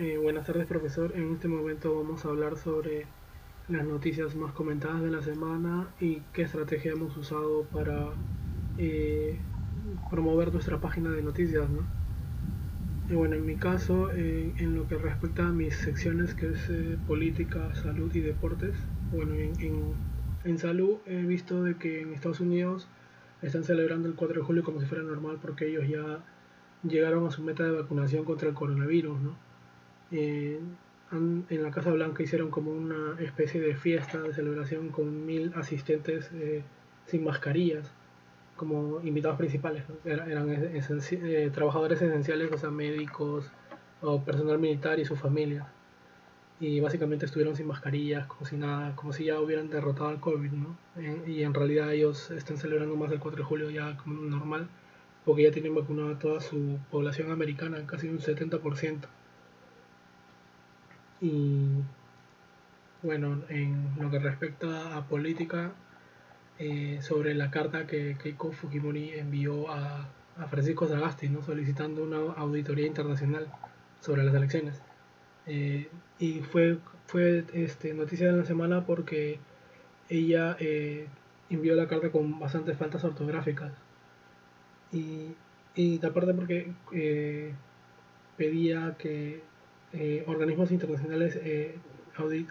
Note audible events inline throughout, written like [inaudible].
Eh, buenas tardes, profesor. En este momento vamos a hablar sobre las noticias más comentadas de la semana y qué estrategia hemos usado para eh, promover nuestra página de noticias. ¿no? Y bueno, en mi caso, eh, en lo que respecta a mis secciones, que es política, salud y deportes, bueno, en, en, salud he visto de que en Estados Unidos están celebrando el 4 de julio como si fuera normal porque ellos ya llegaron a su meta de vacunación contra el coronavirus, ¿no? Eh, en la Casa Blanca hicieron como una especie de fiesta de celebración con mil asistentes eh, sin mascarillas como invitados principales. Eran, eh, trabajadores esenciales, o sea, médicos o personal militar y sus familias. Y básicamente estuvieron sin mascarillas, como si nada, como si ya hubieran derrotado al COVID, ¿no? y en realidad ellos están celebrando más el 4 de julio ya como normal, porque ya tienen vacunada toda su población americana, casi un 70%. Y bueno, en lo que respecta a política, eh, sobre la carta que Keiko Fujimori envió a, Francisco Sagasti, ¿no? solicitando una auditoría internacional sobre las elecciones. Eh, y fue, fue este, noticia de la semana porque ella eh, envió la carta con bastantes faltas ortográficas. Y, y aparte porque pedía que eh, organismos internacionales eh,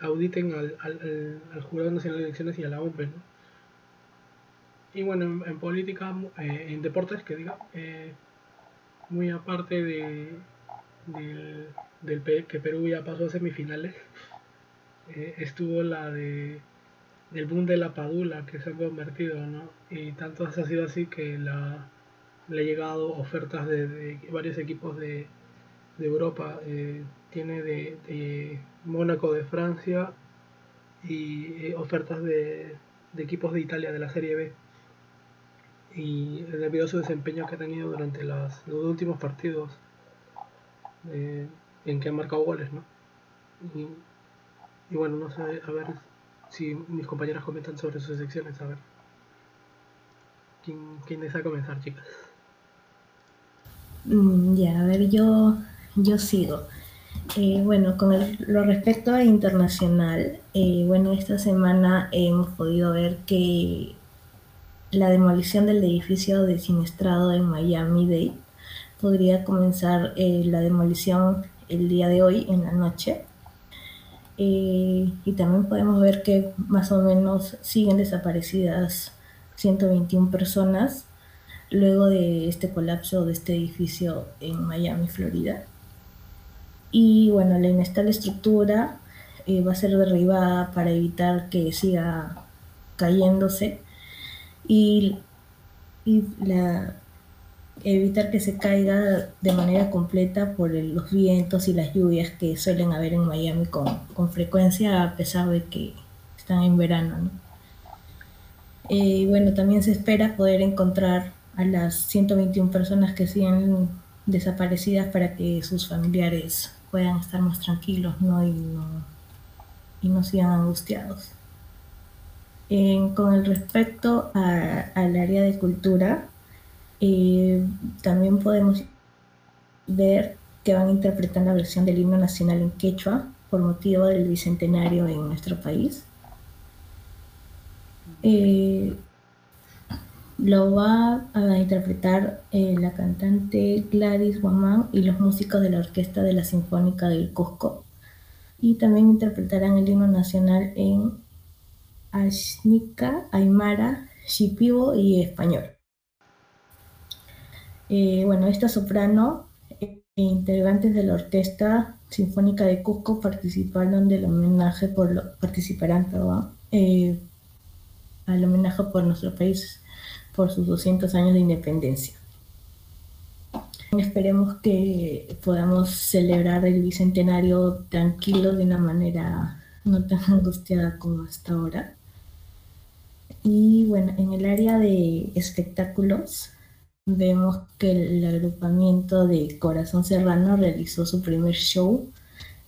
auditen al, al, al, Jurado Nacional de Elecciones y a la OMP. Y bueno, en, política, eh, en deportes, que diga, muy aparte de, del, que Perú ya pasó a semifinales, [laughs] estuvo la de del boom de la Padula que se ha convertido, ¿no? Y tanto ha sido así que le ha llegado ofertas de, varios equipos de, de Europa. Tiene de, Mónaco de Francia y eh, ofertas de, equipos de Italia de la Serie B. Y debido a su desempeño que ha tenido durante los últimos partidos eh, en que han marcado goles, ¿no? Y, bueno, no sé, a ver si mis compañeras comentan sobre sus secciones, a ver. ¿Quién, quién desea comenzar, chicas? Mm, ya, a ver, yo yo sigo. Eh, bueno, con lo respecto a internacional, eh, bueno, esta semana hemos podido ver que la demolición del edificio de Siniestrado en Miami-Dade podría comenzar eh, la demolición el día de hoy en la noche. y también podemos ver que más o menos siguen desaparecidas 121 personas luego de este colapso de este edificio en Miami, Florida. Y bueno, la inestable estructura eh, va a ser derribada para evitar que siga cayéndose y, la, evitar que se caiga de manera completa por los vientos y las lluvias que suelen haber en Miami con, frecuencia a pesar de que están en verano. Y eh, bueno, también se espera poder encontrar a las 121 personas que siguen desaparecidas para que sus familiares puedan estar más tranquilos ¿no? Y, no, y no sigan angustiados. con el respecto al área de cultura, eh, también podemos ver que van a interpretar la versión del himno nacional en quechua por motivo del bicentenario en nuestro país. Eh, lo va a interpretar eh, la cantante Gladys Guamán y los músicos de la Orquesta de la Sinfónica del Cusco. Y también interpretarán el himno nacional en Ashnika, Aymara, Shipibo y español. Eh, bueno, esta soprano e integrantes de la Orquesta Sinfónica de Cusco participaron del homenaje por participarán perdón, eh, al homenaje por nuestro país por sus 200 años de independencia. Esperemos que podamos celebrar el bicentenario tranquilo de una manera no tan [laughs] angustiada como hasta ahora. Y bueno, en el área de espectáculos vemos que el agrupamiento de Corazón Serrano realizó su primer show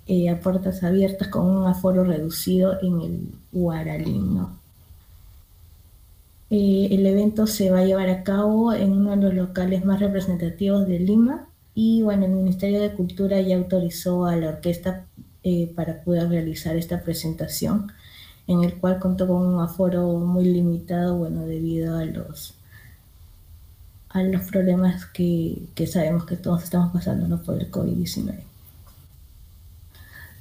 eh, a puertas abiertas con un aforo reducido en el Guaralino. Eh, el evento se va a llevar a cabo en uno de los locales más representativos de Lima Y bueno, el Ministerio de Cultura ya autorizó a la orquesta eh, para poder realizar esta presentación, en el cual contó con un aforo muy limitado, bueno, debido a los a los problemas que, que sabemos que todos estamos pasando por el COVID-19.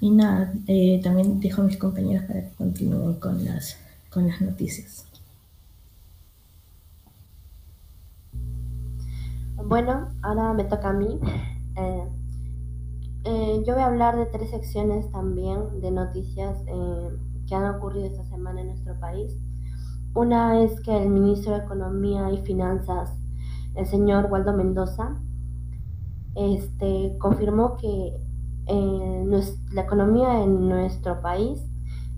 Y nada, eh, también dejo a mis compañeros para que continúen con las, con las noticias. Bueno, ahora me toca a mí. Eh, eh, yo voy a hablar de tres secciones también de noticias que han ocurrido esta semana en nuestro país. Una es que el ministro de Economía y Finanzas el señor Waldo Mendoza, este, confirmó que eh, la economía en nuestro país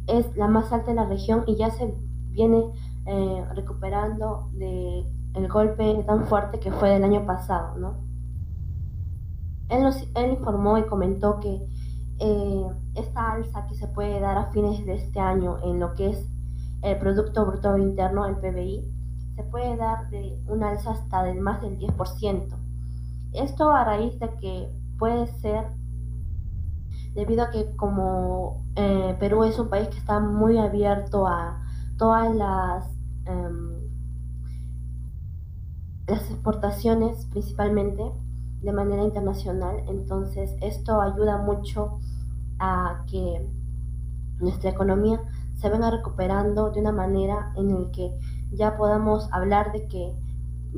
es la más alta de la región y ya se viene eh, recuperando del el golpe tan fuerte que fue del año pasado, ¿no? Él, informó y comentó que eh, esta alza que se puede dar a fines de este año en lo que es el Producto Bruto Interno, el PBI, se puede dar de un alza hasta del más del 10%. Esto a raíz de que puede ser debido a que como eh, Perú es un país que está muy abierto a todas las, em, las exportaciones principalmente de manera internacional, entonces esto ayuda mucho a que nuestra economía se venga recuperando de una manera en el que ya podamos hablar de que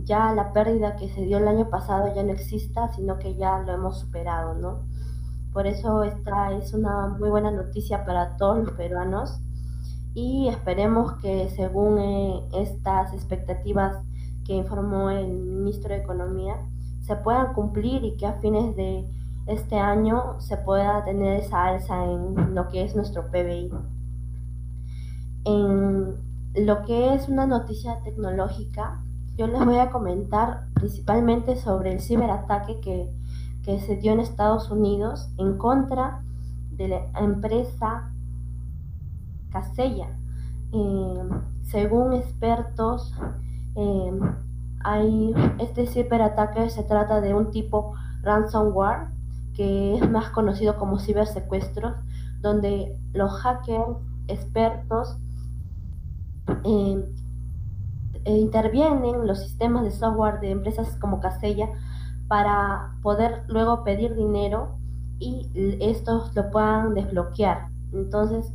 ya la pérdida que se dio el año pasado ya no exista, sino que ya lo hemos superado, ¿no? Por eso esta es una muy buena noticia para todos los peruanos y esperemos que según eh, estas expectativas que informó el ministro de Economía se puedan cumplir y que a fines de este año se pueda tener esa alza en lo que es nuestro PBI. En lo que es una noticia tecnológica, yo les voy a comentar principalmente sobre el ciberataque que, se dio en Estados Unidos en contra de la empresa Casella. Eh, según expertos, eh, hay, este ciberataque se trata de un tipo ransomware que es más conocido como cibersecuestros, donde los hackers expertos eh, intervienen los sistemas de software de empresas como Casella para poder luego pedir dinero y estos lo puedan desbloquear. Entonces,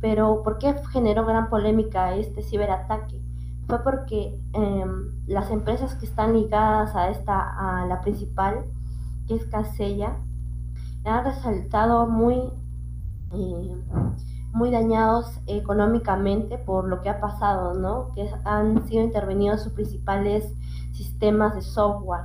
pero ¿por qué generó gran polémica este ciberataque? Fue porque em, las empresas que están ligadas a esta, a la principal, que es Casella, han resultado muy eh, muy dañados económicamente por lo que ha pasado, ¿no? Que han sido intervenidos sus principales sistemas de software.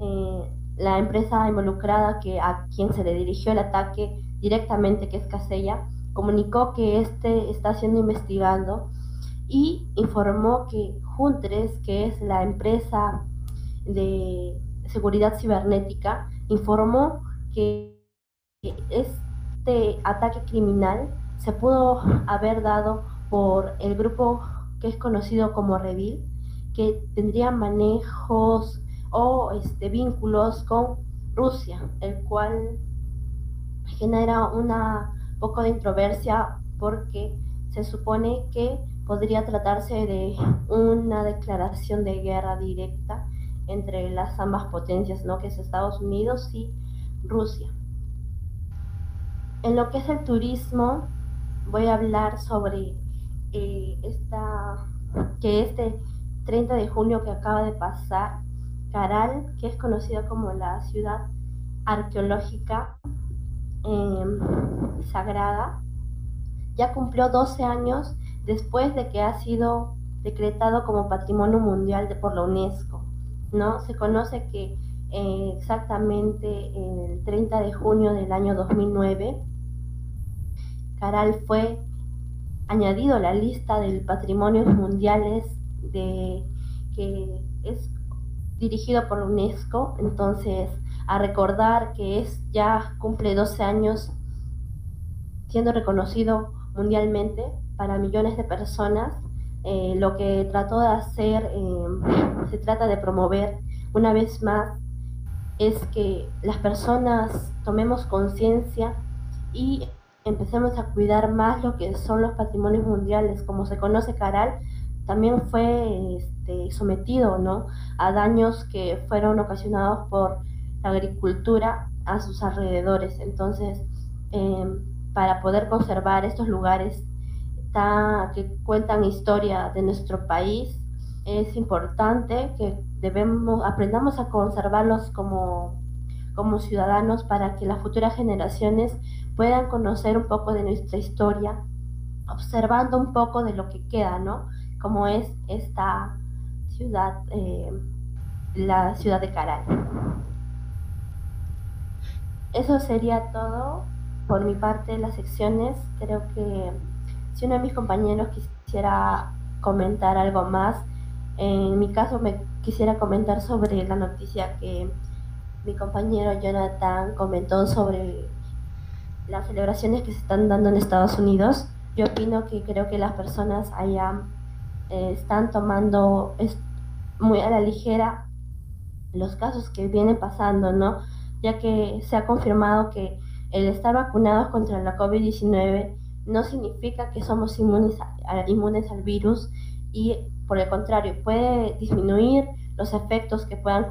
Eh, la empresa involucrada que a quien se le dirigió el ataque directamente, que es Casella, comunicó que este está siendo investigado y informó que Juntres, que es la empresa de seguridad cibernética, informó que es este ataque criminal se pudo haber dado por el grupo que es conocido como Revil, que tendría manejos o este, vínculos con Rusia, el cual genera una poco de introversia porque se supone que podría tratarse de una declaración de guerra directa entre las ambas potencias, ¿no? que es Estados Unidos y Rusia. En lo que es el turismo, voy a hablar sobre eh, esta, que este 30 de junio que acaba de pasar, Caral, que es conocida como la ciudad arqueológica em, sagrada, ya cumplió 12 años después de que ha sido decretado como Patrimonio Mundial por la UNESCO. ¿no? Se conoce que eh, exactamente el 30 de junio del año 2009, Caral fue añadido a la lista del patrimonio mundiales de, que es dirigido por la UNESCO, entonces a recordar que es ya cumple 12 años siendo reconocido mundialmente para millones de personas, eh, lo que trató de hacer, eh, se trata de promover una vez más es que las personas tomemos conciencia y empecemos a cuidar más lo que son los patrimonios mundiales. Como se conoce Caral, también fue este, sometido ¿no? a daños que fueron ocasionados por la agricultura a sus alrededores. Entonces, em, para poder conservar estos lugares que cuentan historia de nuestro país, es importante que debemos, aprendamos a conservarlos como, como ciudadanos para que las futuras generaciones puedan conocer un poco de nuestra historia, observando un poco de lo que queda, ¿no? Como es esta ciudad, eh, la ciudad de Caral. Eso sería todo por mi parte las secciones. Creo que si uno de mis compañeros quisiera comentar algo más, en mi caso me quisiera comentar sobre la noticia que mi compañero Jonathan comentó sobre las celebraciones que se están dando en Estados Unidos. Yo opino que creo que las personas allá eh, están tomando muy a la ligera los casos que vienen pasando, ¿no? Ya que se ha confirmado que el estar vacunados contra la COVID-19 no significa que somos inmunes, al virus y por el contrario, puede disminuir los efectos que puedan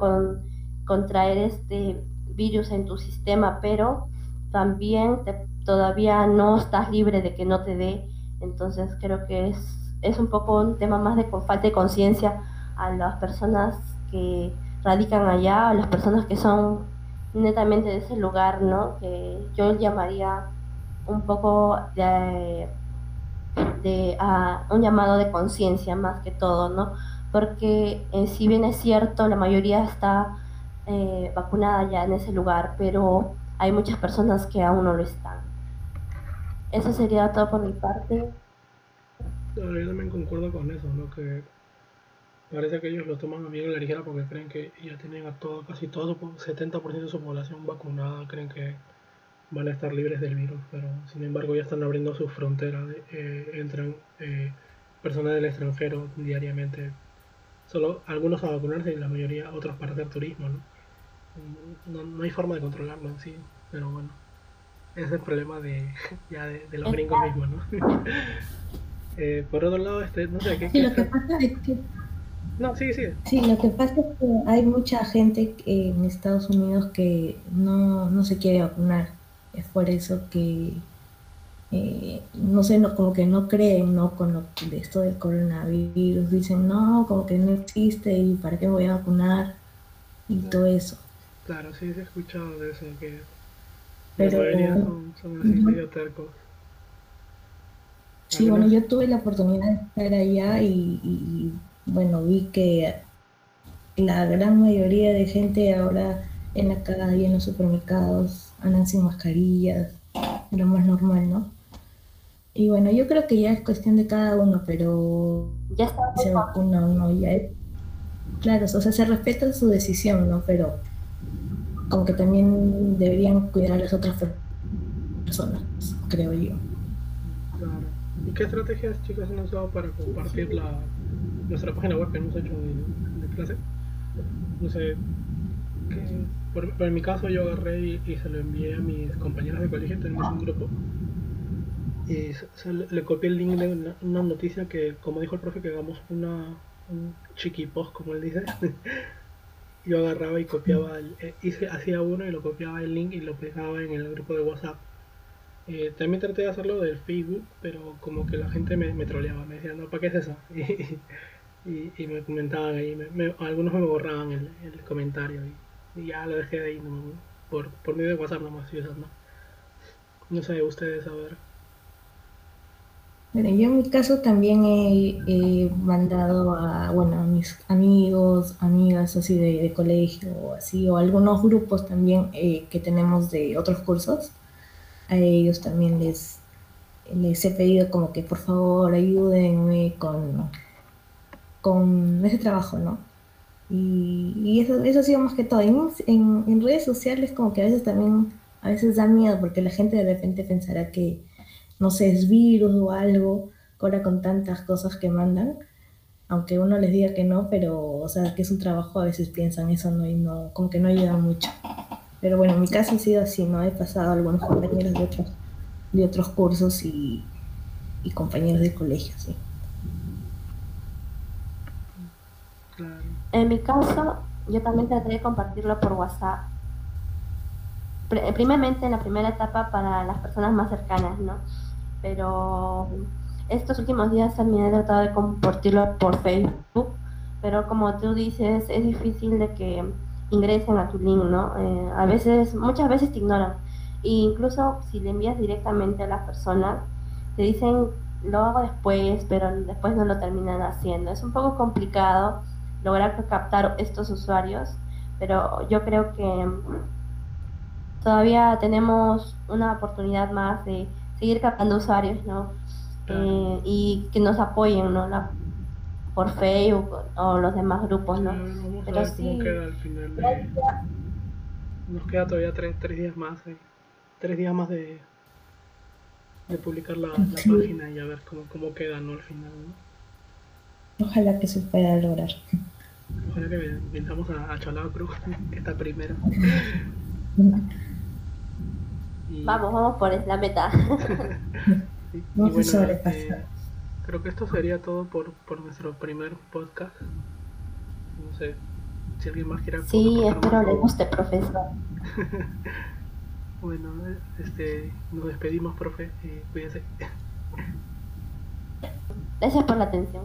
contraer este virus en tu sistema, pero también todavía no estás libre de que no te dé. Entonces creo que es, es un poco un tema más de falta de conciencia a las personas que radican allá, a las personas que son netamente de ese lugar, ¿no? Que yo llamaría un poco de, de un llamado de conciencia más que todo, ¿no? Porque eh, si bien es cierto, la mayoría está eh, vacunada ya en ese lugar, pero hay muchas personas que aún no lo están. Eso sería todo por mi parte. yo también concuerdo con eso, ¿no? Que parece que ellos lo toman a bien la ligera porque creen que ya tienen a todo, casi todo, 70% de su población vacunada, creen que van a estar libres del virus, pero sin embargo ya están abriendo sus fronteras, eh, entran eh, personas del extranjero diariamente, solo algunos a vacunarse y la mayoría otros para hacer turismo, ¿no? No, hay forma de controlarlo sí, pero bueno, ese es el problema de, [laughs] ya de, los gringos mismos, ¿no? [laughs] Eh, por otro lado, este, no sé, ¿qué, sí, lo que pasa es que... No, sigue, sigue. Sí, lo que pasa es que hay mucha gente en Estados Unidos que no, no se quiere vacunar es por eso que, eh, no sé, no, como que no creen ¿no? con lo, de esto del coronavirus. Dicen, no, como que no existe y para qué me voy a vacunar y todo eso. Claro, sí, se ha escuchado de eso, que Pero, son, son así medio tercos. Sí, bueno, yo tuve la oportunidad de estar allá y, bueno, vi que la gran mayoría de gente ahora en la calle, en los supermercados, andan sin mascarillas, lo más normal, ¿no? Y bueno, yo creo que ya es cuestión de cada uno, pero ya está se vacuna uno, ya es... Claro, o sea, se respeta su decisión, ¿no? Pero como que también deberían cuidar a las otras personas, creo yo. Claro. ¿Y qué estrategias, chicos, han usado para compartir la, nuestra página web que hemos hecho de, clase? No sé, ¿qué, por, en mi caso yo agarré y, se lo envié a mis compañeros de colegio, tenemos un grupo, y le, copié el link de una, noticia que, como dijo el profe, que hagamos una, un chiqui post, como él dice. [laughs] yo agarraba y copiaba, el, eh, hice, hacía uno y lo copiaba el link y lo pegaba en el grupo de WhatsApp. Eh, también traté de hacerlo del Facebook, pero como que la gente me, me troleaba, me decían, no, ¿para qué es eso? [laughs] Y, y, me comentaban ahí, me, algunos me borraban el, el comentario. Y, ya lo dejé ahí por, por medio de WhatsApp nomás y esas no. No sé, ustedes a ver. Bueno, yo en mi caso también he, mandado a, bueno, a mis amigos, amigas así de, colegio o así, o algunos grupos también eh, que tenemos de otros cursos. A ellos también les, les he pedido como que por favor ayúdenme con, con ese trabajo, ¿no? Y, eso, eso ha sido más que todo. En, en, redes sociales como que a veces también, a veces da miedo porque la gente de repente pensará que, no sé, es virus o algo, ahora con tantas cosas que mandan. aunque uno les diga que no, pero, o sea, que es un trabajo, a veces piensan eso, ¿no? Y no, como que no ayuda mucho. Pero bueno, en mi caso ha sido así, ¿no? He pasado a algunos compañeros de otros, de otros cursos y, y compañeros de colegio, sí. En mi caso, yo también traté de compartirlo por WhatsApp. Primeramente, en la primera etapa para las personas más cercanas, ¿no? Pero estos últimos días también he tratado de compartirlo por Facebook, pero como tú dices, es difícil de que ingresen a tu link, ¿no? Eh, a veces, muchas veces te ignoran. E incluso si le envías directamente a las personas, te dicen, lo hago después, pero después no lo terminan haciendo. Es un poco complicado lograr captar estos usuarios, pero yo creo que todavía tenemos una oportunidad más de seguir captando usuarios, ¿no? Eh, y que nos apoyen, ¿no? La, por Facebook o los demás grupos, ¿no? Pero sí, queda al final. Nos queda todavía tres, tres días más, eh. tres días más de, de publicar la, página y a ver cómo, cómo queda, ¿no? Al final, ¿no? Ojalá que se pueda lograr. Ojalá que vengamos a, a Cholao Cruz, [laughs] que está primero. Vamos, vamos por la meta. [laughs] y, bueno, eh, creo que esto sería todo por, por nuestro primer podcast. No sé si alguien más quiere. Sí, espero le guste, profesor. [laughs] bueno, este, nos despedimos, profe. Eh, cuídense. Gracias por la atención.